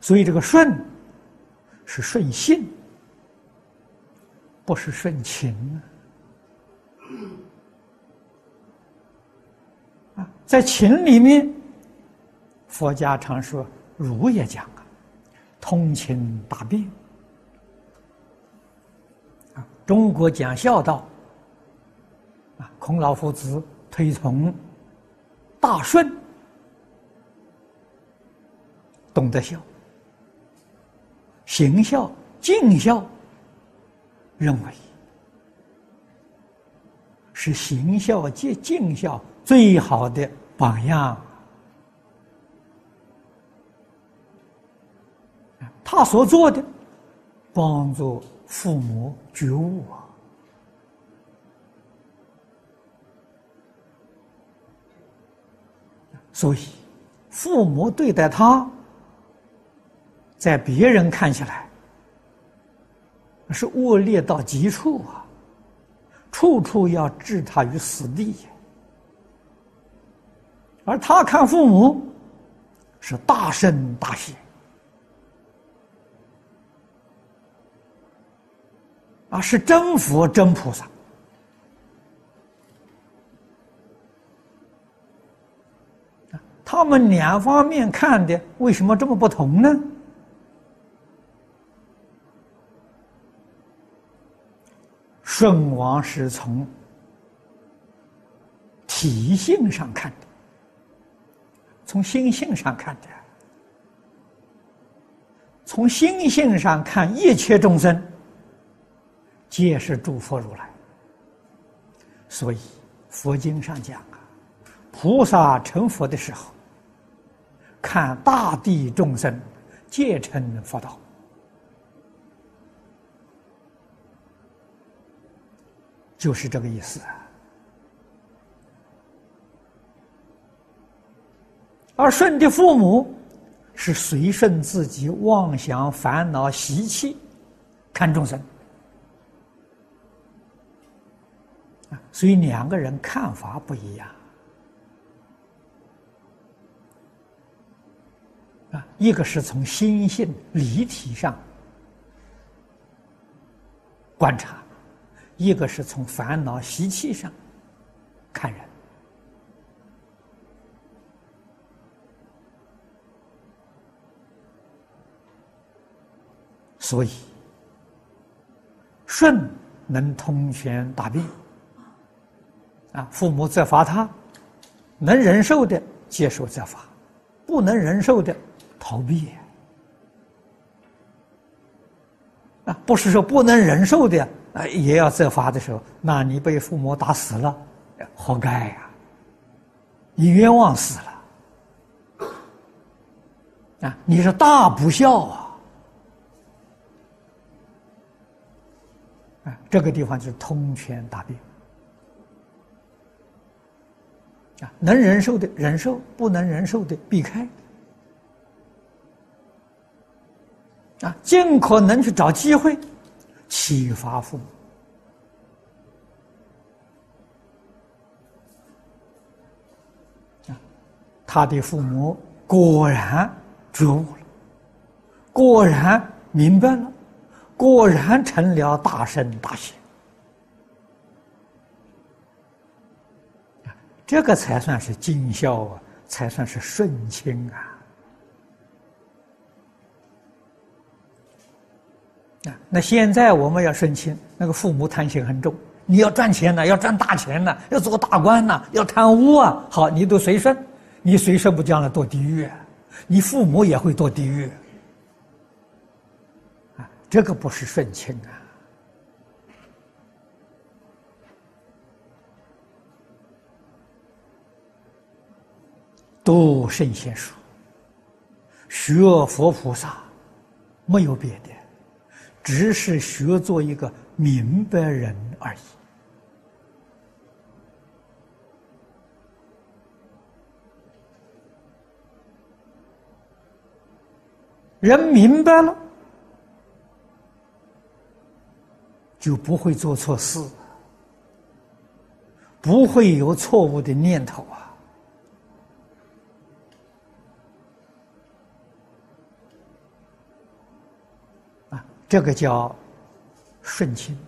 所以这个顺是顺性，不是顺情啊！在情里面，佛家常说，儒也讲啊，通情达变啊。中国讲孝道啊，孔老夫子推崇大顺，懂得孝。行孝、尽孝，认为是行孝及尽孝最好的榜样。他所做的，帮助父母觉悟啊，所以父母对待他。在别人看起来是恶劣到极处啊，处处要置他于死地。而他看父母是大圣大贤啊，是真佛真菩萨。他们两方面看的为什么这么不同呢？舜王是从体性上看的，从心性上看的，从心性上看一切众生皆是诸佛如来。所以佛经上讲啊，菩萨成佛的时候，看大地众生皆成佛道。就是这个意思啊。而顺的父母是随顺自己妄想、烦恼、习气，看众生啊，所以两个人看法不一样啊，一个是从心性离体上观察。一个是从烦恼习气上看人，所以顺能通权大病啊，父母责罚他，能忍受的接受责罚，不能忍受的逃避啊，不是说不能忍受的。啊，也要责罚的时候，那你被父母打死了，活该呀！你冤枉死了啊！你是大不孝啊！啊，这个地方就是通权大病啊，能忍受的忍受，不能忍受的避开啊，尽可能去找机会。启发父母啊，他的父母果然觉悟了，果然明白了，果然成了大圣大贤这个才算是尽孝啊，才算是顺亲啊。啊，那现在我们要顺亲，那个父母贪心很重，你要赚钱呢，要赚大钱呢，要做大官呢，要贪污啊，好，你都随顺，你随顺不将来堕地狱，你父母也会堕地狱，啊，这个不是顺亲啊。读圣贤书，学佛菩萨，没有别的。只是学做一个明白人而已。人明白了，就不会做错事，不会有错误的念头啊。这个叫顺清。